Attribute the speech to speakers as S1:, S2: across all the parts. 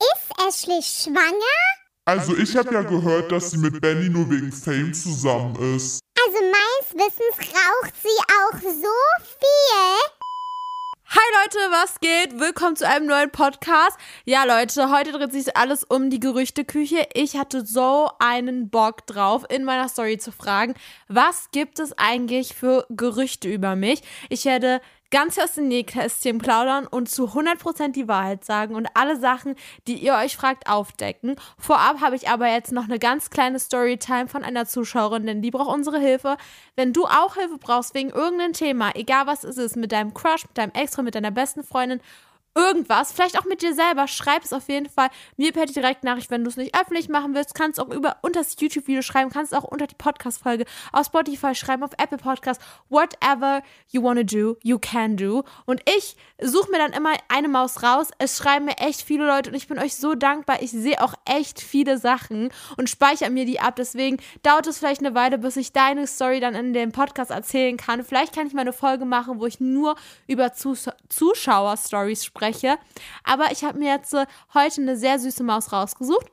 S1: Ist Ashley schwanger?
S2: Also ich habe ja gehört, dass sie mit Benny nur wegen Fame zusammen ist.
S1: Also meines Wissens raucht sie auch so viel.
S3: Hi Leute, was geht? Willkommen zu einem neuen Podcast. Ja Leute, heute dreht sich alles um die Gerüchteküche. Ich hatte so einen Bock drauf, in meiner Story zu fragen, was gibt es eigentlich für Gerüchte über mich? Ich werde ganz aus dem Nähkästchen plaudern und zu 100% die Wahrheit sagen und alle Sachen, die ihr euch fragt, aufdecken. Vorab habe ich aber jetzt noch eine ganz kleine Storytime von einer Zuschauerin, denn die braucht unsere Hilfe. Wenn du auch Hilfe brauchst wegen irgendeinem Thema, egal was es ist, mit deinem Crush, mit deinem Ex, mit deiner besten Freundin irgendwas, vielleicht auch mit dir selber, schreib es auf jeden Fall mir per Direktnachricht, wenn du es nicht öffentlich machen willst, kannst auch über unter das YouTube-Video schreiben, kannst auch unter die Podcast-Folge auf Spotify schreiben, auf Apple Podcast, whatever you wanna do, you can do. Und ich suche mir dann immer eine Maus raus. Es schreiben mir echt viele Leute und ich bin euch so dankbar. Ich sehe auch echt viele Sachen und speichere mir die ab. Deswegen dauert es vielleicht eine Weile, bis ich deine Story dann in dem Podcast erzählen kann. Vielleicht kann ich mal eine Folge machen, wo ich nur über Zus Zuschauer-Stories spreche spreche. Aber ich habe mir jetzt äh, heute eine sehr süße Maus rausgesucht.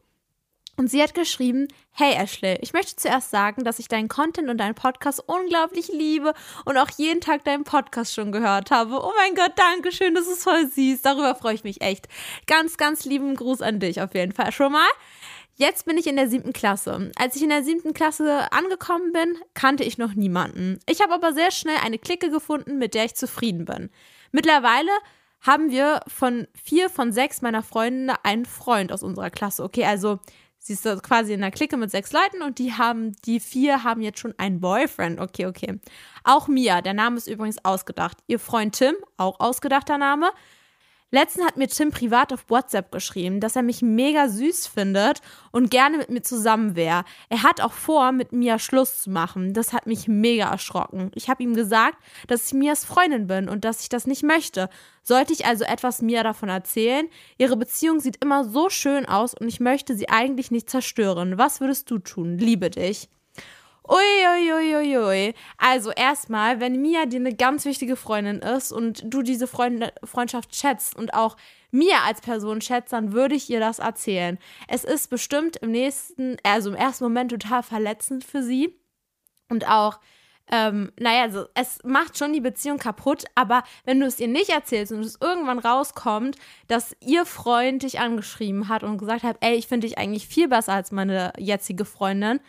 S3: Und sie hat geschrieben, hey Ashley, ich möchte zuerst sagen, dass ich deinen Content und deinen Podcast unglaublich liebe und auch jeden Tag deinen Podcast schon gehört habe. Oh mein Gott, danke schön, das ist voll süß. Darüber freue ich mich echt. Ganz, ganz lieben Gruß an dich auf jeden Fall schon mal. Jetzt bin ich in der siebten Klasse. Als ich in der siebten Klasse angekommen bin, kannte ich noch niemanden. Ich habe aber sehr schnell eine Clique gefunden, mit der ich zufrieden bin. Mittlerweile haben wir von vier von sechs meiner Freunde einen Freund aus unserer Klasse. Okay, also sie ist quasi in einer Clique mit sechs Leuten und die haben, die vier haben jetzt schon einen Boyfriend. Okay, okay. Auch Mia, der Name ist übrigens ausgedacht. Ihr Freund Tim, auch ausgedachter Name. Letztens hat mir Tim privat auf WhatsApp geschrieben, dass er mich mega süß findet und gerne mit mir zusammen wäre. Er hat auch vor, mit mir Schluss zu machen. Das hat mich mega erschrocken. Ich habe ihm gesagt, dass ich Mias Freundin bin und dass ich das nicht möchte. Sollte ich also etwas Mia davon erzählen? Ihre Beziehung sieht immer so schön aus und ich möchte sie eigentlich nicht zerstören. Was würdest du tun? Liebe dich. Uiuiuiui. Ui, ui. Also erstmal, wenn Mia dir eine ganz wichtige Freundin ist und du diese Freund Freundschaft schätzt und auch Mia als Person schätzt, dann würde ich ihr das erzählen. Es ist bestimmt im nächsten, also im ersten Moment total verletzend für sie und auch ähm, naja, also es macht schon die Beziehung kaputt, aber wenn du es ihr nicht erzählst und es irgendwann rauskommt, dass ihr Freund dich angeschrieben hat und gesagt hat, ey, ich finde dich eigentlich viel besser als meine jetzige Freundin,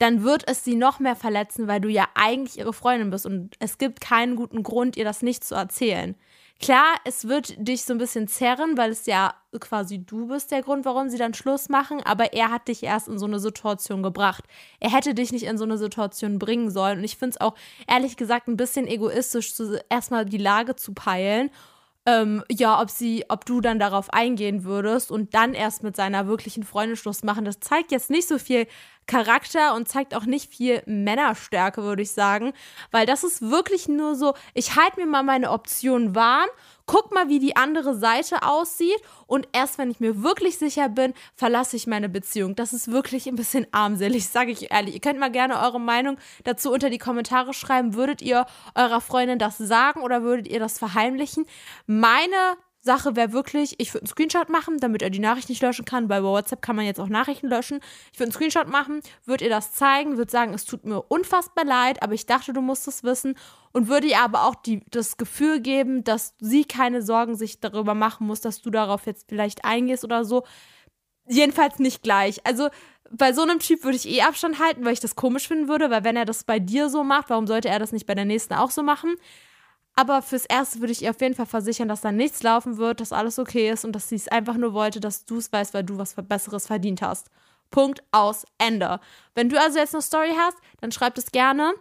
S3: dann wird es sie noch mehr verletzen, weil du ja eigentlich ihre Freundin bist und es gibt keinen guten Grund, ihr das nicht zu erzählen. Klar, es wird dich so ein bisschen zerren, weil es ja quasi du bist der Grund, warum sie dann Schluss machen, aber er hat dich erst in so eine Situation gebracht. Er hätte dich nicht in so eine Situation bringen sollen und ich finde es auch ehrlich gesagt ein bisschen egoistisch, erstmal die Lage zu peilen ähm, ja, ob sie, ob du dann darauf eingehen würdest und dann erst mit seiner wirklichen Freundin Schluss machen. Das zeigt jetzt nicht so viel Charakter und zeigt auch nicht viel Männerstärke, würde ich sagen. Weil das ist wirklich nur so, ich halte mir mal meine Optionen warm, guck mal, wie die andere Seite aussieht und erst wenn ich mir wirklich sicher bin, verlasse ich meine Beziehung. Das ist wirklich ein bisschen armselig, sage ich ehrlich. Ihr könnt mal gerne eure Meinung dazu unter die Kommentare schreiben. Würdet ihr eurer Freundin das sagen oder würdet ihr das verheimlichen? Meine Sache wäre wirklich, ich würde einen Screenshot machen, damit er die Nachricht nicht löschen kann, weil bei WhatsApp kann man jetzt auch Nachrichten löschen. Ich würde einen Screenshot machen, würde ihr das zeigen, würde sagen, es tut mir unfassbar leid, aber ich dachte, du musst es wissen und würde ihr aber auch die, das Gefühl geben, dass sie keine Sorgen sich darüber machen muss, dass du darauf jetzt vielleicht eingehst oder so. Jedenfalls nicht gleich. Also bei so einem Typ würde ich eh Abstand halten, weil ich das komisch finden würde, weil wenn er das bei dir so macht, warum sollte er das nicht bei der nächsten auch so machen? Aber fürs Erste würde ich ihr auf jeden Fall versichern, dass da nichts laufen wird, dass alles okay ist und dass sie es einfach nur wollte, dass du es weißt, weil du was Besseres verdient hast. Punkt aus Ende. Wenn du also jetzt eine Story hast, dann schreib es gerne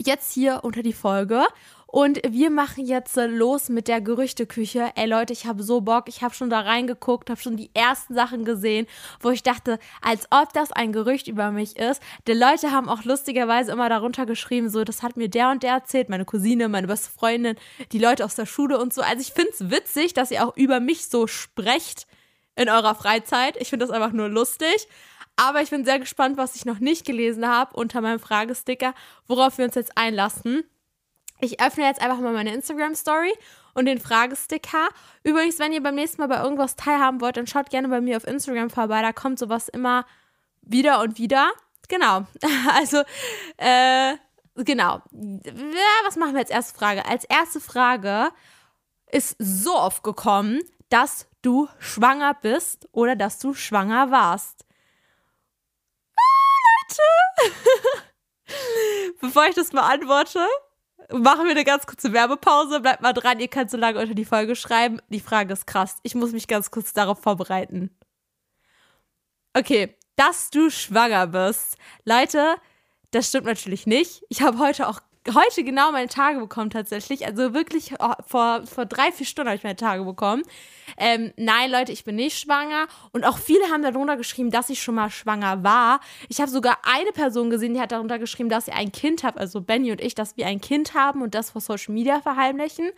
S3: jetzt hier unter die Folge. Und wir machen jetzt los mit der Gerüchteküche. Ey Leute, ich habe so Bock. Ich habe schon da reingeguckt, habe schon die ersten Sachen gesehen, wo ich dachte, als ob das ein Gerücht über mich ist. Die Leute haben auch lustigerweise immer darunter geschrieben, so, das hat mir der und der erzählt, meine Cousine, meine beste Freundin, die Leute aus der Schule und so. Also ich finde es witzig, dass ihr auch über mich so sprecht in eurer Freizeit. Ich finde das einfach nur lustig. Aber ich bin sehr gespannt, was ich noch nicht gelesen habe unter meinem Fragesticker, worauf wir uns jetzt einlassen. Ich öffne jetzt einfach mal meine Instagram-Story und den Fragesticker. Übrigens, wenn ihr beim nächsten Mal bei irgendwas teilhaben wollt, dann schaut gerne bei mir auf Instagram vorbei. Da kommt sowas immer wieder und wieder. Genau. Also, äh, genau. Ja, was machen wir als erste Frage? Als erste Frage ist so oft gekommen, dass du schwanger bist oder dass du schwanger warst. Ah, Leute! Bevor ich das beantworte, machen wir eine ganz kurze Werbepause. Bleibt mal dran, ihr könnt so lange unter die Folge schreiben. Die Frage ist krass. Ich muss mich ganz kurz darauf vorbereiten. Okay, dass du schwanger bist. Leute, das stimmt natürlich nicht. Ich habe heute auch heute genau meine Tage bekommen tatsächlich. Also wirklich oh, vor, vor drei, vier Stunden habe ich meine Tage bekommen. Ähm, nein, Leute, ich bin nicht schwanger. Und auch viele haben darunter geschrieben, dass ich schon mal schwanger war. Ich habe sogar eine Person gesehen, die hat darunter geschrieben, dass sie ein Kind hat, also Benny und ich, dass wir ein Kind haben und das vor Social Media verheimlichen.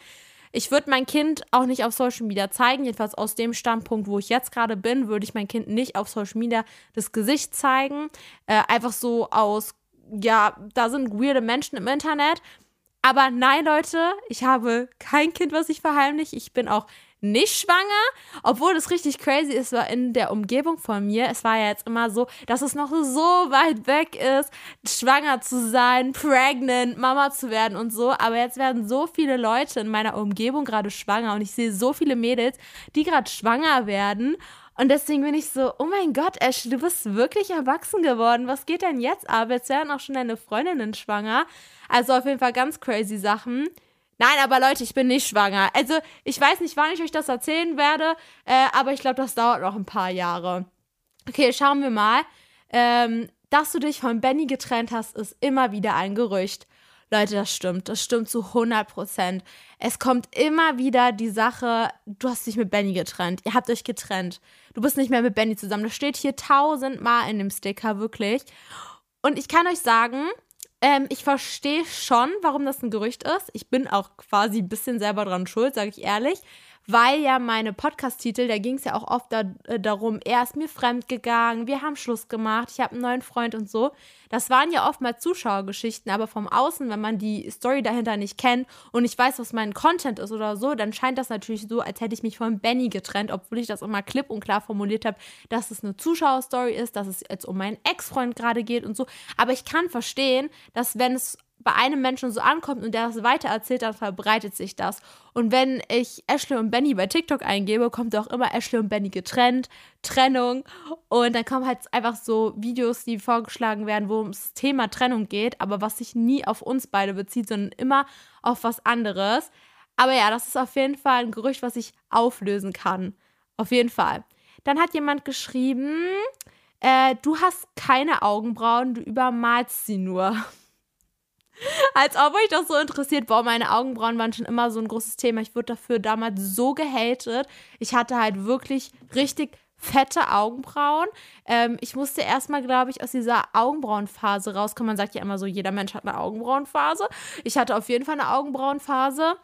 S3: Ich würde mein Kind auch nicht auf Social Media zeigen. Jedenfalls aus dem Standpunkt, wo ich jetzt gerade bin, würde ich mein Kind nicht auf Social Media das Gesicht zeigen. Äh, einfach so aus ja, da sind weirde Menschen im Internet. Aber nein, Leute, ich habe kein Kind, was ich verheimliche. Ich bin auch nicht schwanger, obwohl das richtig crazy ist, war in der Umgebung von mir. Es war ja jetzt immer so, dass es noch so weit weg ist, schwanger zu sein, pregnant, Mama zu werden und so. Aber jetzt werden so viele Leute in meiner Umgebung gerade schwanger und ich sehe so viele Mädels, die gerade schwanger werden. Und deswegen bin ich so, oh mein Gott, Ashley, du bist wirklich erwachsen geworden. Was geht denn jetzt ab? Jetzt werden auch schon deine Freundinnen schwanger. Also auf jeden Fall ganz crazy Sachen. Nein, aber Leute, ich bin nicht schwanger. Also ich weiß nicht, wann ich euch das erzählen werde, äh, aber ich glaube, das dauert noch ein paar Jahre. Okay, schauen wir mal. Ähm, dass du dich von Benny getrennt hast, ist immer wieder ein Gerücht. Leute, das stimmt. Das stimmt zu 100 Prozent. Es kommt immer wieder die Sache, du hast dich mit Benny getrennt. Ihr habt euch getrennt. Du bist nicht mehr mit Benny zusammen. Das steht hier tausendmal in dem Sticker, wirklich. Und ich kann euch sagen, ähm, ich verstehe schon, warum das ein Gerücht ist. Ich bin auch quasi ein bisschen selber dran schuld, sage ich ehrlich weil ja meine Podcast-Titel, da ging es ja auch oft da, äh, darum, er ist mir fremd gegangen, wir haben Schluss gemacht, ich habe einen neuen Freund und so. Das waren ja oft mal Zuschauergeschichten, aber vom Außen, wenn man die Story dahinter nicht kennt und ich weiß, was mein Content ist oder so, dann scheint das natürlich so, als hätte ich mich von Benny getrennt, obwohl ich das immer klipp und klar formuliert habe, dass es eine Zuschauerstory ist, dass es jetzt um meinen Ex-Freund gerade geht und so. Aber ich kann verstehen, dass wenn es bei einem Menschen so ankommt und der das weitererzählt, dann verbreitet sich das. Und wenn ich Ashley und Benny bei TikTok eingebe, kommt auch immer Ashley und Benny getrennt, Trennung. Und dann kommen halt einfach so Videos, die vorgeschlagen werden, wo ums Thema Trennung geht, aber was sich nie auf uns beide bezieht, sondern immer auf was anderes. Aber ja, das ist auf jeden Fall ein Gerücht, was ich auflösen kann. Auf jeden Fall. Dann hat jemand geschrieben, äh, du hast keine Augenbrauen, du übermalst sie nur. Als ob euch das so interessiert. Boah, meine Augenbrauen waren schon immer so ein großes Thema. Ich wurde dafür damals so gehatet. Ich hatte halt wirklich richtig fette Augenbrauen. Ähm, ich musste erstmal, glaube ich, aus dieser Augenbrauenphase rauskommen. Man sagt ja immer so, jeder Mensch hat eine Augenbrauenphase. Ich hatte auf jeden Fall eine Augenbrauenphase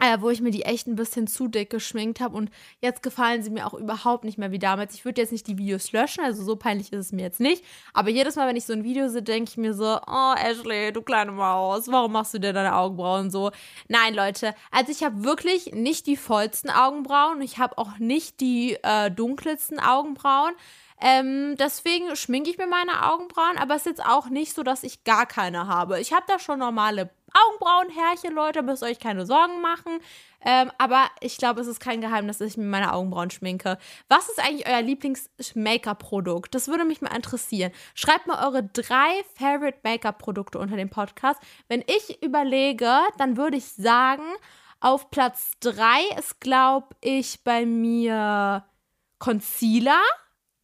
S3: äh, wo ich mir die echt ein bisschen zu dick geschminkt habe und jetzt gefallen sie mir auch überhaupt nicht mehr wie damals. Ich würde jetzt nicht die Videos löschen, also so peinlich ist es mir jetzt nicht, aber jedes Mal, wenn ich so ein Video sehe, denke ich mir so, oh Ashley, du kleine Maus, warum machst du dir deine Augenbrauen so? Nein, Leute, also ich habe wirklich nicht die vollsten Augenbrauen, ich habe auch nicht die äh, dunkelsten Augenbrauen. Ähm, deswegen schminke ich mir meine Augenbrauen, aber es ist jetzt auch nicht so, dass ich gar keine habe. Ich habe da schon normale Augenbrauenhärchen, Leute, müsst euch keine Sorgen machen. Ähm, aber ich glaube, es ist kein Geheimnis, dass ich mir meine Augenbrauen schminke. Was ist eigentlich euer Lieblings-Make-up-Produkt? Das würde mich mal interessieren. Schreibt mal eure drei Favorite Make-up-Produkte unter dem Podcast. Wenn ich überlege, dann würde ich sagen, auf Platz drei ist, glaube ich, bei mir Concealer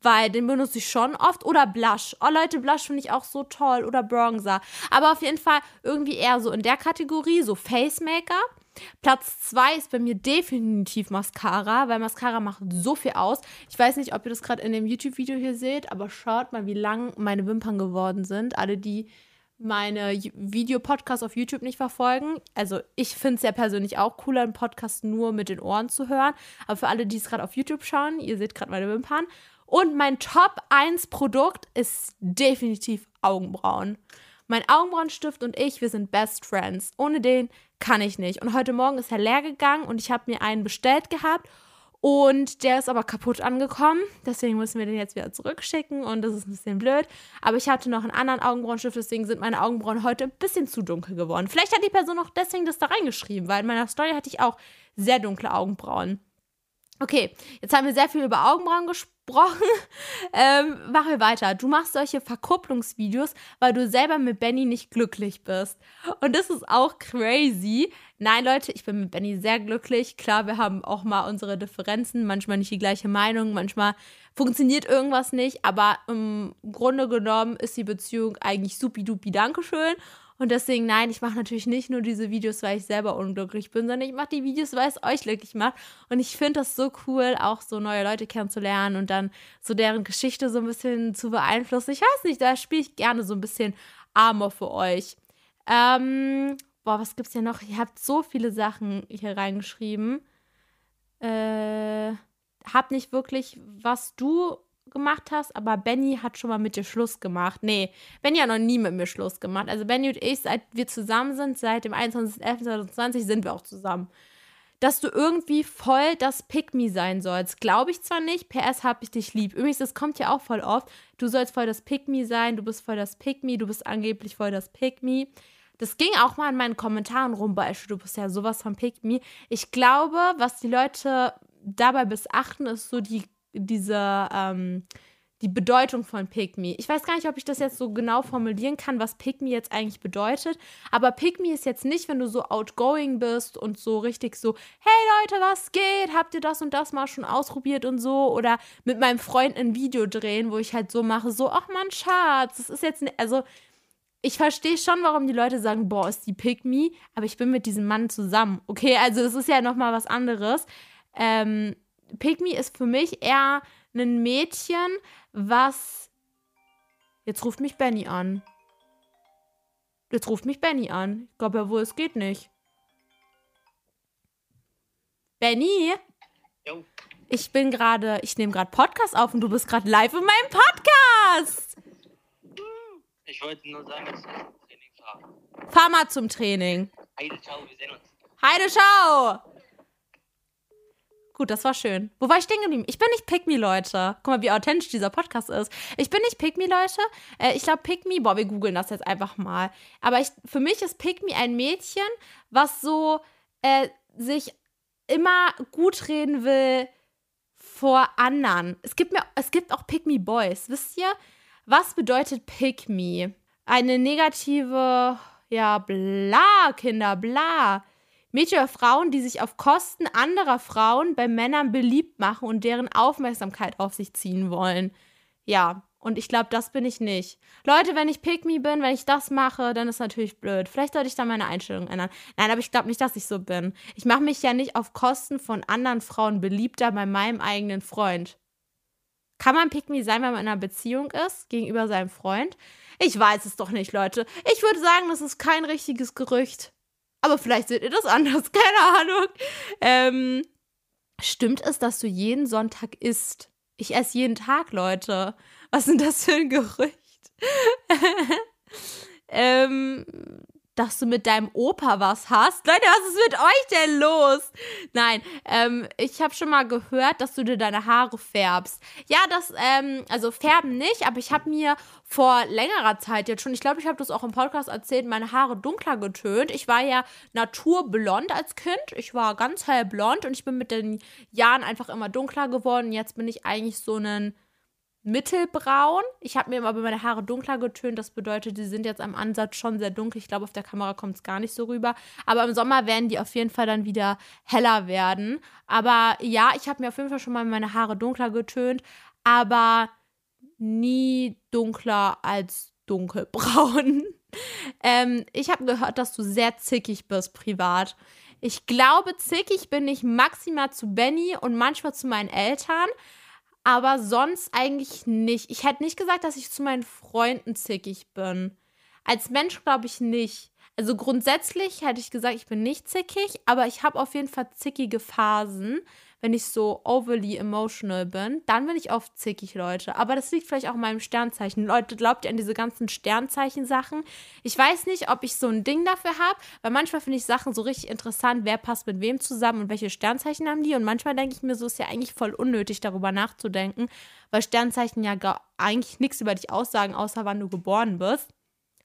S3: weil den benutze ich schon oft. Oder Blush. Oh Leute, Blush finde ich auch so toll. Oder Bronzer. Aber auf jeden Fall irgendwie eher so in der Kategorie, so Face Make-up. Platz 2 ist bei mir definitiv Mascara, weil Mascara macht so viel aus. Ich weiß nicht, ob ihr das gerade in dem YouTube-Video hier seht, aber schaut mal, wie lang meine Wimpern geworden sind. Alle, die meine Videopodcasts auf YouTube nicht verfolgen. Also ich finde es ja persönlich auch cooler, einen Podcast nur mit den Ohren zu hören. Aber für alle, die es gerade auf YouTube schauen, ihr seht gerade meine Wimpern. Und mein Top 1 Produkt ist definitiv Augenbrauen. Mein Augenbrauenstift und ich, wir sind Best Friends. Ohne den kann ich nicht. Und heute Morgen ist er leer gegangen und ich habe mir einen bestellt gehabt und der ist aber kaputt angekommen. Deswegen müssen wir den jetzt wieder zurückschicken und das ist ein bisschen blöd. Aber ich hatte noch einen anderen Augenbrauenstift, deswegen sind meine Augenbrauen heute ein bisschen zu dunkel geworden. Vielleicht hat die Person auch deswegen das da reingeschrieben, weil in meiner Story hatte ich auch sehr dunkle Augenbrauen. Okay, jetzt haben wir sehr viel über Augenbrauen gesprochen. Ähm, machen wir weiter. Du machst solche Verkupplungsvideos, weil du selber mit Benny nicht glücklich bist. Und das ist auch crazy. Nein, Leute, ich bin mit Benny sehr glücklich. Klar, wir haben auch mal unsere Differenzen, manchmal nicht die gleiche Meinung, manchmal funktioniert irgendwas nicht, aber im Grunde genommen ist die Beziehung eigentlich supi-dupi, Dankeschön. Und deswegen, nein, ich mache natürlich nicht nur diese Videos, weil ich selber unglücklich bin, sondern ich mache die Videos, weil es euch glücklich macht. Und ich finde das so cool, auch so neue Leute kennenzulernen und dann so deren Geschichte so ein bisschen zu beeinflussen. Ich weiß nicht, da spiele ich gerne so ein bisschen Armor für euch. Ähm, boah, was gibt's hier noch? Ihr habt so viele Sachen hier reingeschrieben. Äh, hab nicht wirklich, was du gemacht hast, aber Benny hat schon mal mit dir Schluss gemacht. Nee, Benny hat noch nie mit mir Schluss gemacht. Also Benny und ich, seit wir zusammen sind, seit dem 21.11.2020 sind wir auch zusammen. Dass du irgendwie voll das Pick-Me sein sollst, glaube ich zwar nicht, PS hab ich dich lieb. Übrigens, das kommt ja auch voll oft. Du sollst voll das Pick-Me sein, du bist voll das Pick-Me, du bist angeblich voll das Pick-Me. Das ging auch mal in meinen Kommentaren rum, Beispiel, du bist ja sowas von Pick-Me. Ich glaube, was die Leute dabei missachten, ist so die diese, ähm, die Bedeutung von Pick Me. Ich weiß gar nicht, ob ich das jetzt so genau formulieren kann, was Pick Me jetzt eigentlich bedeutet. Aber Pick Me ist jetzt nicht, wenn du so outgoing bist und so richtig so, hey Leute, was geht? Habt ihr das und das mal schon ausprobiert und so? Oder mit meinem Freund ein Video drehen, wo ich halt so mache, so, ach man, Schatz, das ist jetzt, ne also ich verstehe schon, warum die Leute sagen, boah, ist die Pick Me, aber ich bin mit diesem Mann zusammen. Okay, also das ist ja nochmal was anderes. Ähm, Pygmy ist für mich eher ein Mädchen, was. Jetzt ruft mich Benny an. Jetzt ruft mich Benny an. Ich glaube ja wohl, es geht nicht. Benny? Jo. Ich bin gerade, ich nehme gerade Podcast auf und du bist gerade live in meinem Podcast.
S4: Ich wollte nur sagen, dass ich zum Training fahre.
S3: Fahr mal zum Training.
S4: Heide, ciao, wir sehen uns.
S3: Heide, ciao. Gut, das war schön. Wo war ich stehen geblieben? Ich bin nicht Pick Me, Leute. Guck mal, wie authentisch dieser Podcast ist. Ich bin nicht Pick Me, Leute. Äh, ich glaube, Pick Me, boah, wir googeln das jetzt einfach mal. Aber ich, für mich ist Pick Me ein Mädchen, was so äh, sich immer gut reden will vor anderen. Es gibt, mir, es gibt auch Pick Me Boys. Wisst ihr, was bedeutet Pick Me? Eine negative, ja, bla, Kinder, bla. Mädchen oder Frauen, die sich auf Kosten anderer Frauen bei Männern beliebt machen und deren Aufmerksamkeit auf sich ziehen wollen. Ja, und ich glaube, das bin ich nicht. Leute, wenn ich Pick Me bin, wenn ich das mache, dann ist natürlich blöd. Vielleicht sollte ich da meine Einstellung ändern. Nein, aber ich glaube nicht, dass ich so bin. Ich mache mich ja nicht auf Kosten von anderen Frauen beliebter bei meinem eigenen Freund. Kann man Pick Me sein, wenn man in einer Beziehung ist, gegenüber seinem Freund? Ich weiß es doch nicht, Leute. Ich würde sagen, das ist kein richtiges Gerücht. Aber vielleicht seht ihr das anders, keine Ahnung. Ähm, stimmt es, dass du jeden Sonntag isst? Ich esse jeden Tag, Leute. Was denn das für ein Gerücht? ähm, dass du mit deinem Opa was hast. Leute, was ist mit euch denn los? Nein, ähm, ich habe schon mal gehört, dass du dir deine Haare färbst. Ja, das, ähm, also färben nicht, aber ich habe mir vor längerer Zeit jetzt schon, ich glaube, ich habe das auch im Podcast erzählt, meine Haare dunkler getönt. Ich war ja naturblond als Kind. Ich war ganz hellblond und ich bin mit den Jahren einfach immer dunkler geworden. Jetzt bin ich eigentlich so ein mittelbraun. Ich habe mir aber meine Haare dunkler getönt. Das bedeutet, die sind jetzt am Ansatz schon sehr dunkel. Ich glaube, auf der Kamera kommt es gar nicht so rüber. Aber im Sommer werden die auf jeden Fall dann wieder heller werden. Aber ja, ich habe mir auf jeden Fall schon mal meine Haare dunkler getönt. aber nie dunkler als dunkelbraun. ähm, ich habe gehört, dass du sehr zickig bist privat. Ich glaube, zickig bin ich maximal zu Benny und manchmal zu meinen Eltern, aber sonst eigentlich nicht. Ich hätte nicht gesagt, dass ich zu meinen Freunden zickig bin. Als Mensch glaube ich nicht. Also grundsätzlich hätte ich gesagt, ich bin nicht zickig, aber ich habe auf jeden Fall zickige Phasen wenn ich so overly emotional bin, dann bin ich oft zickig, Leute. Aber das liegt vielleicht auch meinem Sternzeichen. Leute, glaubt ihr an diese ganzen Sternzeichen-Sachen? Ich weiß nicht, ob ich so ein Ding dafür habe, weil manchmal finde ich Sachen so richtig interessant, wer passt mit wem zusammen und welche Sternzeichen haben die. Und manchmal denke ich mir, so ist ja eigentlich voll unnötig, darüber nachzudenken, weil Sternzeichen ja gar eigentlich nichts über dich aussagen, außer wann du geboren bist.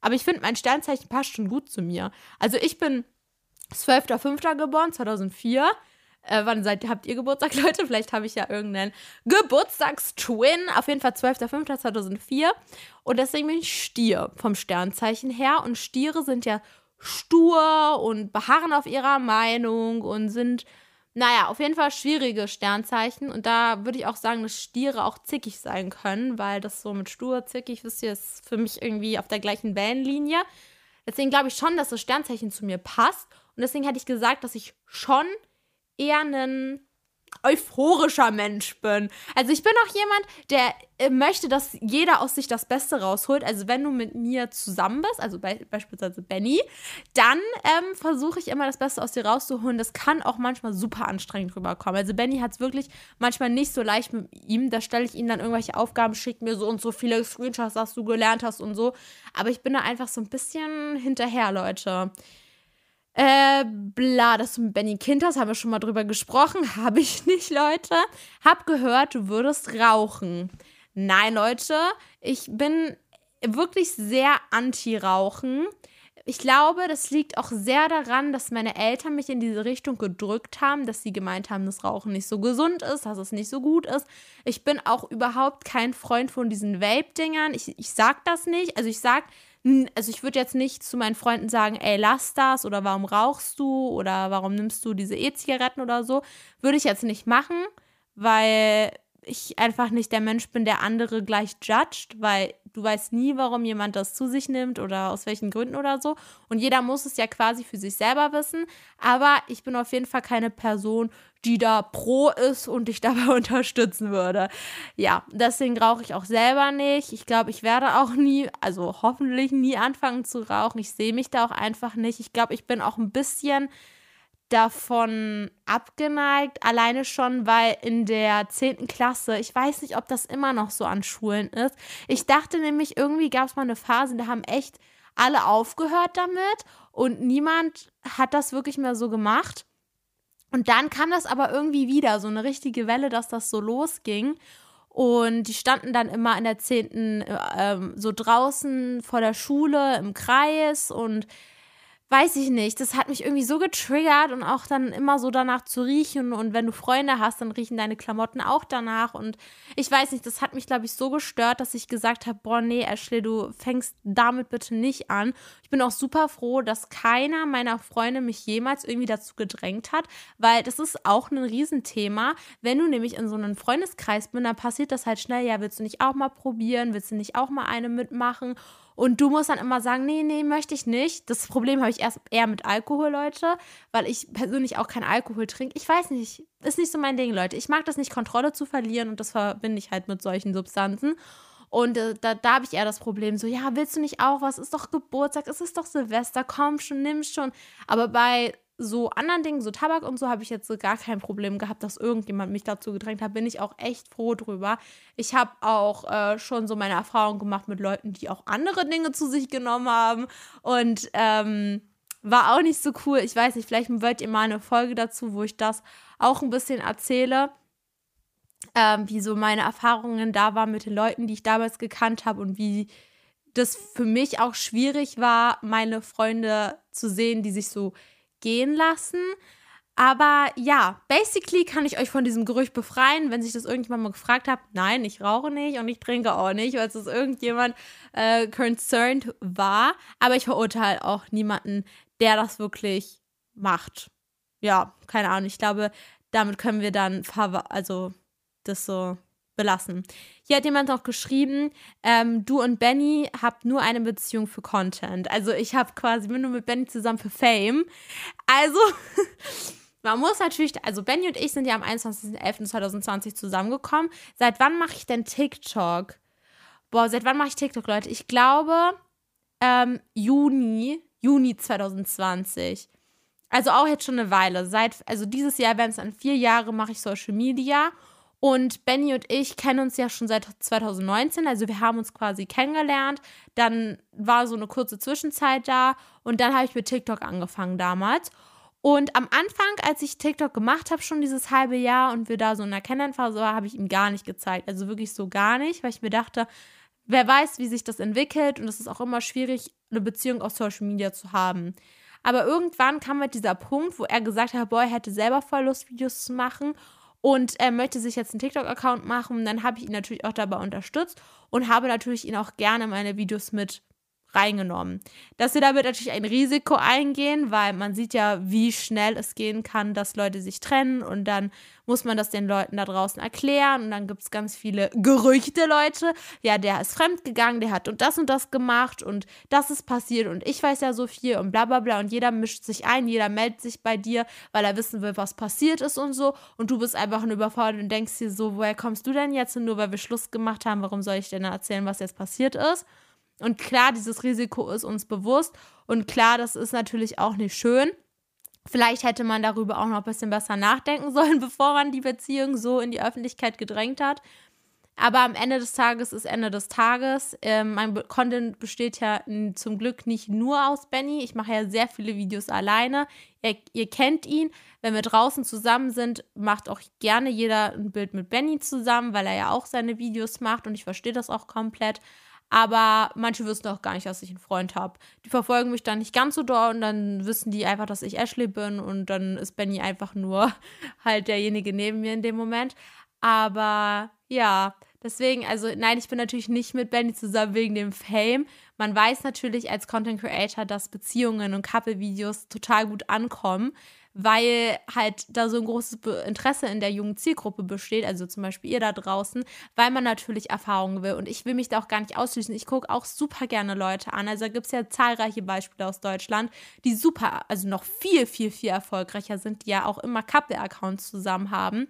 S3: Aber ich finde, mein Sternzeichen passt schon gut zu mir. Also ich bin 12.05. geboren, 2004. Äh, wann seid, habt ihr Geburtstag, Leute? Vielleicht habe ich ja irgendeinen Geburtstagstwin. Auf jeden Fall 12.05.2004. Und deswegen bin ich Stier vom Sternzeichen her. Und Stiere sind ja stur und beharren auf ihrer Meinung und sind, naja, auf jeden Fall schwierige Sternzeichen. Und da würde ich auch sagen, dass Stiere auch zickig sein können, weil das so mit stur, zickig, wisst ihr, ist für mich irgendwie auf der gleichen Wellenlinie. Deswegen glaube ich schon, dass das Sternzeichen zu mir passt. Und deswegen hätte ich gesagt, dass ich schon eher ein euphorischer Mensch bin. Also ich bin auch jemand, der äh, möchte, dass jeder aus sich das Beste rausholt. Also wenn du mit mir zusammen bist, also be beispielsweise Benny, dann ähm, versuche ich immer das Beste aus dir rauszuholen. Das kann auch manchmal super anstrengend rüberkommen. Also Benny hat es wirklich manchmal nicht so leicht mit ihm. Da stelle ich ihm dann irgendwelche Aufgaben, schickt mir so und so viele Screenshots, was du gelernt hast und so. Aber ich bin da einfach so ein bisschen hinterher, Leute. Äh, bla, das mit Benny Kinders haben wir schon mal drüber gesprochen. Habe ich nicht, Leute. Hab gehört, du würdest rauchen. Nein, Leute, ich bin wirklich sehr anti-Rauchen. Ich glaube, das liegt auch sehr daran, dass meine Eltern mich in diese Richtung gedrückt haben, dass sie gemeint haben, dass Rauchen nicht so gesund ist, dass es nicht so gut ist. Ich bin auch überhaupt kein Freund von diesen Vape-Dingern. Ich, ich sag das nicht. Also ich sag, also ich würde jetzt nicht zu meinen Freunden sagen, ey, lass das oder warum rauchst du oder warum nimmst du diese E-Zigaretten oder so. Würde ich jetzt nicht machen, weil ich einfach nicht der Mensch bin, der andere gleich judgt, weil du weißt nie, warum jemand das zu sich nimmt oder aus welchen Gründen oder so. Und jeder muss es ja quasi für sich selber wissen. Aber ich bin auf jeden Fall keine Person, die da pro ist und dich dabei unterstützen würde. Ja, deswegen rauche ich auch selber nicht. Ich glaube, ich werde auch nie, also hoffentlich nie anfangen zu rauchen. Ich sehe mich da auch einfach nicht. Ich glaube, ich bin auch ein bisschen davon abgeneigt, alleine schon, weil in der 10. Klasse, ich weiß nicht, ob das immer noch so an Schulen ist. Ich dachte nämlich, irgendwie gab es mal eine Phase, da haben echt alle aufgehört damit und niemand hat das wirklich mehr so gemacht. Und dann kam das aber irgendwie wieder, so eine richtige Welle, dass das so losging. Und die standen dann immer in der 10. Äh, so draußen vor der Schule im Kreis und weiß ich nicht, das hat mich irgendwie so getriggert und auch dann immer so danach zu riechen. Und wenn du Freunde hast, dann riechen deine Klamotten auch danach. Und ich weiß nicht, das hat mich glaube ich so gestört, dass ich gesagt habe, boah nee, Ashley, du fängst damit bitte nicht an. Ich bin auch super froh, dass keiner meiner Freunde mich jemals irgendwie dazu gedrängt hat, weil das ist auch ein Riesenthema. Wenn du nämlich in so einem Freundeskreis bist, dann passiert das halt schnell, ja, willst du nicht auch mal probieren, willst du nicht auch mal eine mitmachen und du musst dann immer sagen, nee, nee, möchte ich nicht. Das Problem habe ich erst eher mit Alkohol, Leute, weil ich persönlich auch keinen Alkohol trinke. Ich weiß nicht, ist nicht so mein Ding, Leute. Ich mag das nicht, Kontrolle zu verlieren und das verbinde ich halt mit solchen Substanzen. Und äh, da, da habe ich eher das Problem, so, ja, willst du nicht auch was? Ist doch Geburtstag, es ist doch Silvester, komm schon, nimm schon. Aber bei so anderen Dingen, so Tabak und so, habe ich jetzt so gar kein Problem gehabt, dass irgendjemand mich dazu gedrängt hat. Bin ich auch echt froh drüber. Ich habe auch äh, schon so meine Erfahrung gemacht mit Leuten, die auch andere Dinge zu sich genommen haben. Und ähm, war auch nicht so cool. Ich weiß nicht, vielleicht wollt ihr mal eine Folge dazu, wo ich das auch ein bisschen erzähle. Ähm, wie so meine Erfahrungen da waren mit den Leuten, die ich damals gekannt habe und wie das für mich auch schwierig war, meine Freunde zu sehen, die sich so gehen lassen. Aber ja, basically kann ich euch von diesem Gerücht befreien, wenn sich das irgendjemand mal gefragt hat. Nein, ich rauche nicht und ich trinke auch nicht, weil es irgendjemand äh, concerned war. Aber ich verurteile auch niemanden, der das wirklich macht. Ja, keine Ahnung. Ich glaube, damit können wir dann also das so belassen. Hier hat jemand noch geschrieben, ähm, du und Benny habt nur eine Beziehung für Content. Also ich habe quasi, bin nur mit Benny zusammen für Fame. Also man muss natürlich, also Benny und ich sind ja am 21.11.2020 zusammengekommen. Seit wann mache ich denn TikTok? Boah, seit wann mache ich TikTok, Leute? Ich glaube ähm, Juni, Juni 2020. Also auch jetzt schon eine Weile. Seit, also dieses Jahr werden es dann vier Jahre, mache ich Social Media. Und Benny und ich kennen uns ja schon seit 2019. Also wir haben uns quasi kennengelernt. Dann war so eine kurze Zwischenzeit da. Und dann habe ich mit TikTok angefangen damals. Und am Anfang, als ich TikTok gemacht habe, schon dieses halbe Jahr und wir da so in der Kennenlernphase waren, habe ich ihm gar nicht gezeigt. Also wirklich so gar nicht, weil ich mir dachte, wer weiß, wie sich das entwickelt. Und es ist auch immer schwierig, eine Beziehung auf Social Media zu haben. Aber irgendwann kam halt dieser Punkt, wo er gesagt hat, boah, er hätte selber voll Lust, Videos zu machen und er möchte sich jetzt einen TikTok-Account machen. Dann habe ich ihn natürlich auch dabei unterstützt und habe natürlich ihn auch gerne meine Videos mit reingenommen. Dass wir damit natürlich ein Risiko eingehen, weil man sieht ja, wie schnell es gehen kann, dass Leute sich trennen und dann muss man das den Leuten da draußen erklären und dann gibt es ganz viele Gerüchte, Leute. Ja, der ist fremdgegangen, der hat und das und das gemacht und das ist passiert und ich weiß ja so viel und bla bla bla und jeder mischt sich ein, jeder meldet sich bei dir, weil er wissen will, was passiert ist und so und du bist einfach nur überfordert und denkst dir so, woher kommst du denn jetzt und nur weil wir Schluss gemacht haben, warum soll ich denn erzählen, was jetzt passiert ist? Und klar, dieses Risiko ist uns bewusst. Und klar, das ist natürlich auch nicht schön. Vielleicht hätte man darüber auch noch ein bisschen besser nachdenken sollen, bevor man die Beziehung so in die Öffentlichkeit gedrängt hat. Aber am Ende des Tages ist Ende des Tages. Ähm, mein Content besteht ja zum Glück nicht nur aus Benny. Ich mache ja sehr viele Videos alleine. Ihr, ihr, kennt ihn. Wenn wir draußen zusammen sind, macht auch gerne jeder ein Bild mit Benny zusammen, weil er ja auch seine Videos macht und ich verstehe das auch komplett. Aber manche wissen auch gar nicht, dass ich einen Freund habe. Die verfolgen mich dann nicht ganz so doll und dann wissen die einfach, dass ich Ashley bin und dann ist Benny einfach nur halt derjenige neben mir in dem Moment. Aber ja, deswegen, also nein, ich bin natürlich nicht mit Benny zusammen wegen dem Fame. Man weiß natürlich als Content Creator, dass Beziehungen und Couple-Videos total gut ankommen weil halt da so ein großes Interesse in der jungen Zielgruppe besteht, also zum Beispiel ihr da draußen, weil man natürlich Erfahrungen will. Und ich will mich da auch gar nicht ausschließen. Ich gucke auch super gerne Leute an. Also da gibt es ja zahlreiche Beispiele aus Deutschland, die super, also noch viel, viel, viel erfolgreicher sind, die ja auch immer Couple-Accounts zusammen haben.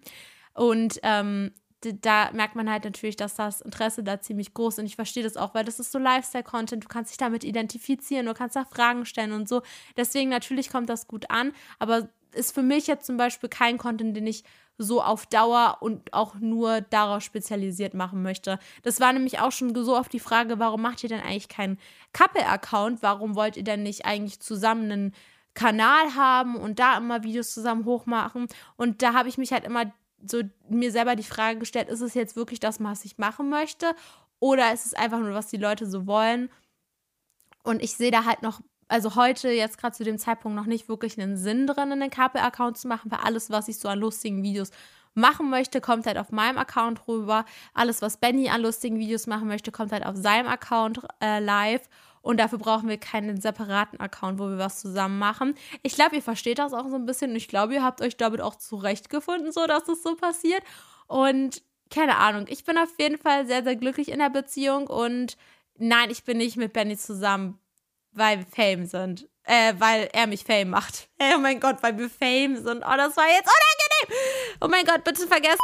S3: Und ähm, da merkt man halt natürlich, dass das Interesse da ziemlich groß ist. Und ich verstehe das auch, weil das ist so Lifestyle-Content. Du kannst dich damit identifizieren, du kannst da Fragen stellen und so. Deswegen natürlich kommt das gut an, aber ist für mich jetzt zum Beispiel kein Content, den ich so auf Dauer und auch nur darauf spezialisiert machen möchte. Das war nämlich auch schon so oft die Frage, warum macht ihr denn eigentlich keinen Couple-Account? Warum wollt ihr denn nicht eigentlich zusammen einen Kanal haben und da immer Videos zusammen hochmachen? Und da habe ich mich halt immer so mir selber die Frage gestellt, ist es jetzt wirklich das, was ich machen möchte? Oder ist es einfach nur, was die Leute so wollen? Und ich sehe da halt noch, also heute, jetzt gerade zu dem Zeitpunkt, noch nicht wirklich einen Sinn drin, einen KP-Account zu machen, weil alles, was ich so an lustigen Videos machen möchte, kommt halt auf meinem Account rüber. Alles, was Benny an lustigen Videos machen möchte, kommt halt auf seinem Account äh, live. Und dafür brauchen wir keinen separaten Account, wo wir was zusammen machen. Ich glaube, ihr versteht das auch so ein bisschen und ich glaube, ihr habt euch damit auch zurechtgefunden, so dass es so passiert. Und keine Ahnung, ich bin auf jeden Fall sehr, sehr glücklich in der Beziehung und nein, ich bin nicht mit Benny zusammen, weil wir Fame sind. Äh, weil er mich Fame macht. Oh mein Gott, weil wir Fame sind. Oh, das war jetzt unangenehm. Oh mein Gott, bitte vergessen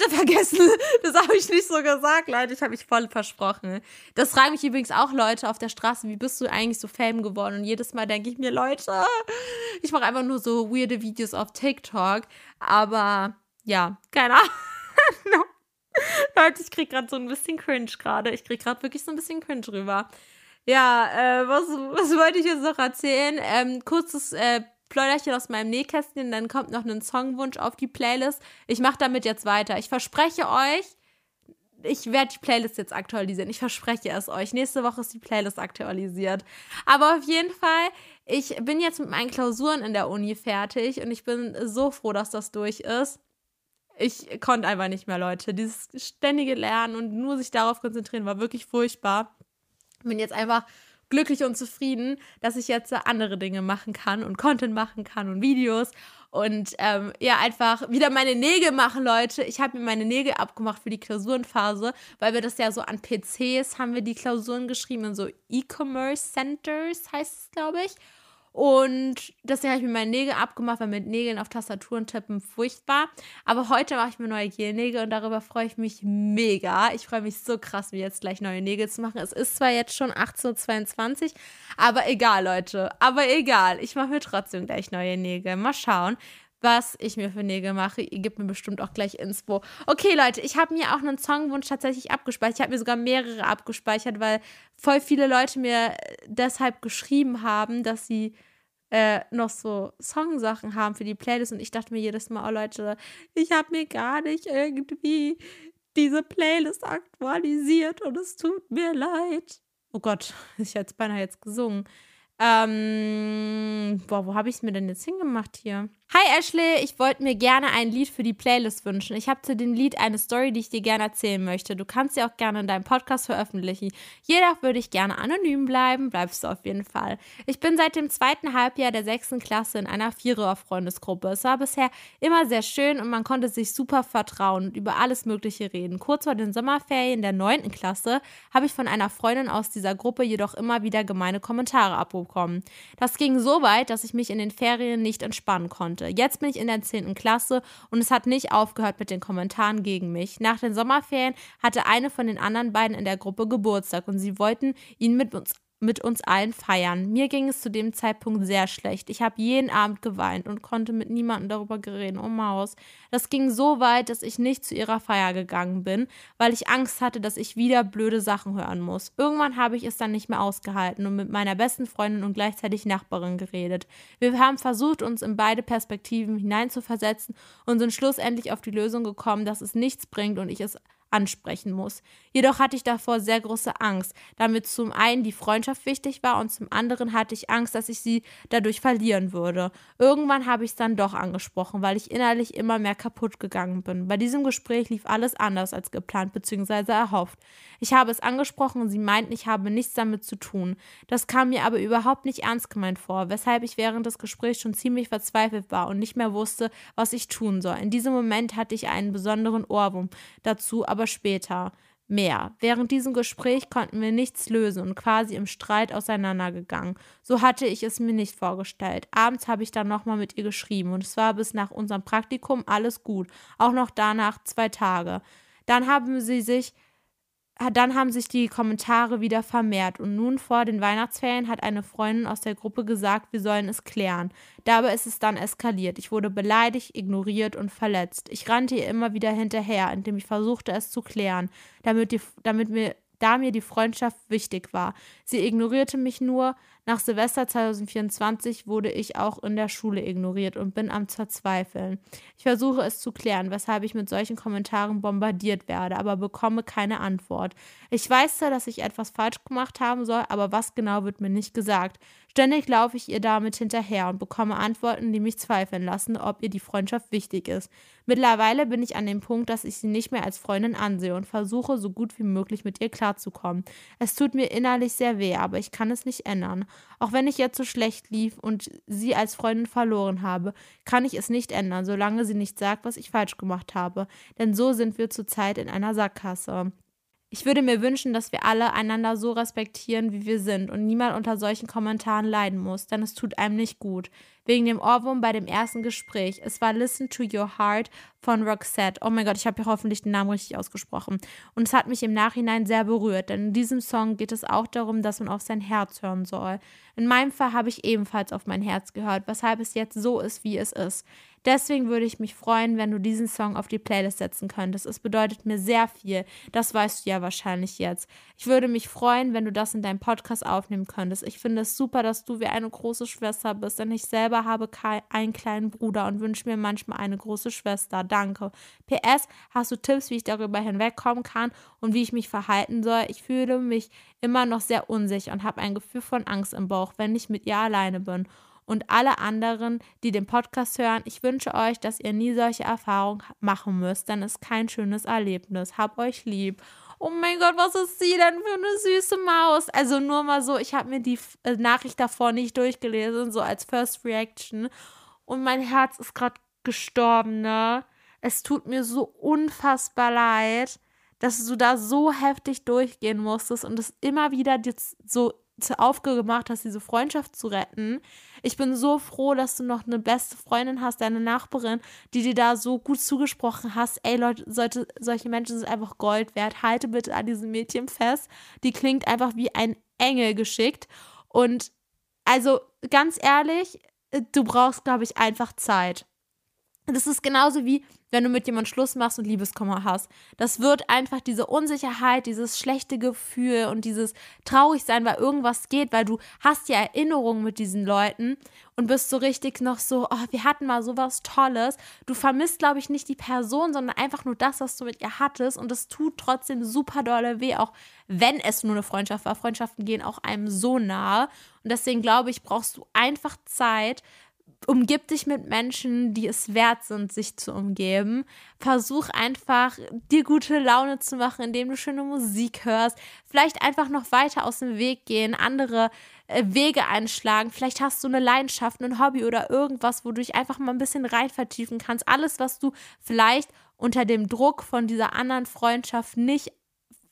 S3: vergessen. Das habe ich nicht so gesagt, Leute. Ich habe mich voll versprochen. Das fragen mich übrigens auch Leute auf der Straße, wie bist du eigentlich so Fame geworden? Und jedes Mal denke ich mir, Leute, ich mache einfach nur so weirde Videos auf TikTok. Aber ja, keine Ahnung. Leute, ich kriege gerade so ein bisschen cringe gerade. Ich kriege gerade wirklich so ein bisschen cringe rüber. Ja, äh, was, was wollte ich jetzt noch erzählen? Ähm, kurzes äh, Pläuderchen aus meinem Nähkästchen, dann kommt noch ein Songwunsch auf die Playlist. Ich mache damit jetzt weiter. Ich verspreche euch, ich werde die Playlist jetzt aktualisieren. Ich verspreche es euch. Nächste Woche ist die Playlist aktualisiert. Aber auf jeden Fall, ich bin jetzt mit meinen Klausuren in der Uni fertig und ich bin so froh, dass das durch ist. Ich konnte einfach nicht mehr, Leute. Dieses ständige Lernen und nur sich darauf konzentrieren war wirklich furchtbar. Bin jetzt einfach glücklich und zufrieden, dass ich jetzt andere Dinge machen kann und Content machen kann und Videos. und ähm, ja, einfach wieder meine Nägel machen, Leute. Ich habe mir meine Nägel abgemacht für die Klausurenphase, weil wir das ja so an PCs haben wir die Klausuren geschrieben, in so E-Commerce Centers heißt es, glaube ich. Und deswegen habe ich mir meine Nägel abgemacht, weil mit Nägeln auf Tastaturen tippen furchtbar. Aber heute mache ich mir neue Gelnägel und darüber freue ich mich mega. Ich freue mich so krass, mir jetzt gleich neue Nägel zu machen. Es ist zwar jetzt schon 18.22 Uhr, aber egal, Leute. Aber egal. Ich mache mir trotzdem gleich neue Nägel. Mal schauen was ich mir für Nägel mache. Ihr gebt mir bestimmt auch gleich Inspo. Okay, Leute, ich habe mir auch einen Songwunsch tatsächlich abgespeichert. Ich habe mir sogar mehrere abgespeichert, weil voll viele Leute mir deshalb geschrieben haben, dass sie äh, noch so Songsachen haben für die Playlist. Und ich dachte mir jedes Mal, oh Leute, ich habe mir gar nicht irgendwie diese Playlist aktualisiert und es tut mir leid. Oh Gott, ich hätte es beinahe jetzt gesungen. Ähm, boah, wo habe ich es mir denn jetzt hingemacht hier? Hi Ashley, ich wollte mir gerne ein Lied für die Playlist wünschen. Ich habe zu dem Lied eine Story, die ich dir gerne erzählen möchte. Du kannst sie auch gerne in deinem Podcast veröffentlichen. Jedoch würde ich gerne anonym bleiben, bleibst du auf jeden Fall. Ich bin seit dem zweiten Halbjahr der sechsten Klasse in einer Vierer-Freundesgruppe. Es war bisher immer sehr schön und man konnte sich super vertrauen und über alles Mögliche reden. Kurz vor den Sommerferien der neunten Klasse habe ich von einer Freundin aus dieser Gruppe jedoch immer wieder gemeine Kommentare abbekommen. Das ging so weit, dass ich mich in den Ferien nicht entspannen konnte konnte. Jetzt bin ich in der 10. Klasse und es hat nicht aufgehört mit den Kommentaren gegen mich. Nach den Sommerferien hatte eine von den anderen beiden in der Gruppe Geburtstag und sie wollten ihn mit uns mit uns allen feiern. Mir ging es zu dem Zeitpunkt sehr schlecht. Ich habe jeden Abend geweint und konnte mit niemandem darüber reden. Oh Maus. Das ging so weit, dass ich nicht zu ihrer Feier gegangen bin, weil ich Angst hatte, dass ich wieder blöde Sachen hören muss. Irgendwann habe ich es dann nicht mehr ausgehalten und mit meiner besten Freundin und gleichzeitig Nachbarin geredet. Wir haben versucht, uns in beide Perspektiven hineinzuversetzen und sind schlussendlich auf die Lösung gekommen, dass es nichts bringt und ich es ansprechen muss. Jedoch hatte ich davor sehr große Angst, damit zum einen die Freundschaft wichtig war und zum anderen hatte ich Angst, dass ich sie dadurch verlieren würde. Irgendwann habe ich es dann doch angesprochen, weil ich innerlich immer mehr kaputt gegangen bin. Bei diesem Gespräch lief alles anders als geplant bzw. erhofft. Ich habe es angesprochen und sie meinten, ich habe nichts damit zu tun. Das kam mir aber überhaupt nicht ernst gemeint vor, weshalb ich während des Gesprächs schon ziemlich verzweifelt war und nicht mehr wusste, was ich tun soll. In diesem Moment hatte ich einen besonderen Ohrwurm dazu, aber aber später mehr. Während diesem Gespräch konnten wir nichts lösen und quasi im Streit auseinandergegangen. So hatte ich es mir nicht vorgestellt. Abends habe ich dann nochmal mit ihr geschrieben und es war bis nach unserem Praktikum alles gut. Auch noch danach zwei Tage. Dann haben sie sich dann haben sich die Kommentare wieder vermehrt und nun vor den Weihnachtsferien hat eine Freundin aus der Gruppe gesagt, wir sollen es klären. Dabei ist es dann eskaliert. Ich wurde beleidigt, ignoriert und verletzt. Ich rannte ihr immer wieder hinterher, indem ich versuchte, es zu klären, damit, die, damit mir da mir die Freundschaft wichtig war. Sie ignorierte mich nur. Nach Silvester 2024 wurde ich auch in der Schule ignoriert und bin am Verzweifeln. Ich versuche es zu klären, weshalb ich mit solchen Kommentaren bombardiert werde, aber bekomme keine Antwort. Ich weiß zwar, dass ich etwas falsch gemacht haben soll, aber was genau wird mir nicht gesagt. Ständig laufe ich ihr damit hinterher und bekomme Antworten, die mich zweifeln lassen, ob ihr die Freundschaft wichtig ist. Mittlerweile bin ich an dem Punkt, dass ich sie nicht mehr als Freundin ansehe und versuche, so gut wie möglich mit ihr klarzukommen. Es tut mir innerlich sehr weh, aber ich kann es nicht ändern. Auch wenn ich jetzt so schlecht lief und sie als Freundin verloren habe, kann ich es nicht ändern, solange sie nicht sagt, was ich falsch gemacht habe. Denn so sind wir zurzeit in einer Sackgasse. Ich würde mir wünschen, dass wir alle einander so respektieren, wie wir sind und niemand unter solchen Kommentaren leiden muss, denn es tut einem nicht gut. Wegen dem Ohrwurm bei dem ersten Gespräch. Es war Listen to Your Heart von Roxette. Oh mein Gott, ich habe ja hoffentlich den Namen richtig ausgesprochen. Und es hat mich im Nachhinein sehr berührt, denn in diesem Song geht es auch darum, dass man auf sein Herz hören soll. In meinem Fall habe ich ebenfalls auf mein Herz gehört, weshalb es jetzt so ist, wie es ist. Deswegen würde ich mich freuen, wenn du diesen Song auf die Playlist setzen könntest. Es bedeutet mir sehr viel. Das weißt du ja wahrscheinlich jetzt. Ich würde mich freuen, wenn du das in deinem Podcast aufnehmen könntest. Ich finde es super, dass du wie eine große Schwester bist, denn ich selber habe einen kleinen Bruder und wünsche mir manchmal eine große Schwester. Danke. PS, hast du Tipps, wie ich darüber hinwegkommen kann und wie ich mich verhalten soll? Ich fühle mich immer noch sehr unsicher und habe ein Gefühl von Angst im Bauch, wenn ich mit ihr alleine bin und alle anderen, die den Podcast hören, ich wünsche euch, dass ihr nie solche Erfahrungen machen müsst, denn es ist kein schönes Erlebnis. Hab euch lieb. Oh mein Gott, was ist sie denn für eine süße Maus? Also nur mal so, ich habe mir die äh, Nachricht davor nicht durchgelesen, so als First Reaction. und mein Herz ist gerade gestorben, ne? Es tut mir so unfassbar leid, dass du da so heftig durchgehen musstest und es immer wieder so zur Aufgabe gemacht hast, diese Freundschaft zu retten. Ich bin so froh, dass du noch eine beste Freundin hast, deine Nachbarin, die dir da so gut zugesprochen hast. Ey Leute, solche, solche Menschen sind einfach Gold wert. Halte bitte an diesem Mädchen fest. Die klingt einfach wie ein Engel geschickt. Und also ganz ehrlich, du brauchst, glaube ich, einfach Zeit. Das ist genauso wie, wenn du mit jemandem Schluss machst und Liebeskummer hast. Das wird einfach diese Unsicherheit, dieses schlechte Gefühl und dieses traurig sein, weil irgendwas geht, weil du hast ja Erinnerungen mit diesen Leuten und bist so richtig noch so, oh, wir hatten mal sowas Tolles. Du vermisst, glaube ich, nicht die Person, sondern einfach nur das, was du mit ihr hattest und es tut trotzdem super dolle weh, auch wenn es nur eine Freundschaft war. Freundschaften gehen auch einem so nahe und deswegen glaube ich, brauchst du einfach Zeit, umgib dich mit Menschen, die es wert sind, sich zu umgeben. Versuch einfach, dir gute Laune zu machen, indem du schöne Musik hörst. Vielleicht einfach noch weiter aus dem Weg gehen, andere äh, Wege einschlagen. Vielleicht hast du eine Leidenschaft, ein Hobby oder irgendwas, wo du dich einfach mal ein bisschen rein vertiefen kannst. Alles, was du vielleicht unter dem Druck von dieser anderen Freundschaft nicht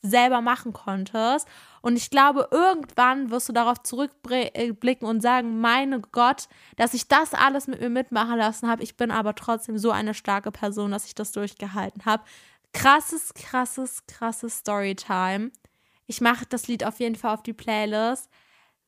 S3: selber machen konntest. Und ich glaube, irgendwann wirst du darauf zurückblicken und sagen, meine Gott, dass ich das alles mit mir mitmachen lassen habe. Ich bin aber trotzdem so eine starke Person, dass ich das durchgehalten habe. Krasses, krasses, krasses Storytime. Ich mache das Lied auf jeden Fall auf die Playlist.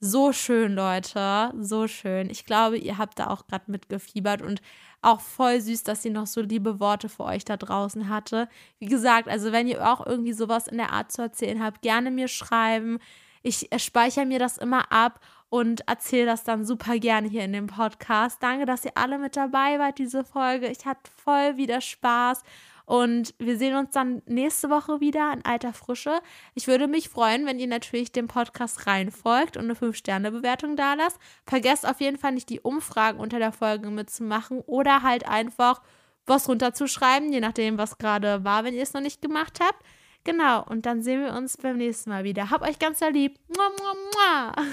S3: So schön, Leute. So schön. Ich glaube, ihr habt da auch gerade mitgefiebert und auch voll süß, dass sie noch so liebe Worte für euch da draußen hatte. Wie gesagt, also wenn ihr auch irgendwie sowas in der Art zu erzählen habt, gerne mir schreiben. Ich speichere mir das immer ab und erzähle das dann super gerne hier in dem Podcast. Danke, dass ihr alle mit dabei wart, diese Folge. Ich hatte voll wieder Spaß. Und wir sehen uns dann nächste Woche wieder in alter Frische. Ich würde mich freuen, wenn ihr natürlich dem Podcast reinfolgt und eine 5-Sterne-Bewertung da lasst. Vergesst auf jeden Fall nicht die Umfragen unter der Folge mitzumachen oder halt einfach was runterzuschreiben, je nachdem, was gerade war, wenn ihr es noch nicht gemacht habt. Genau, und dann sehen wir uns beim nächsten Mal wieder. Hab euch ganz lieb. Mua, mua, mua.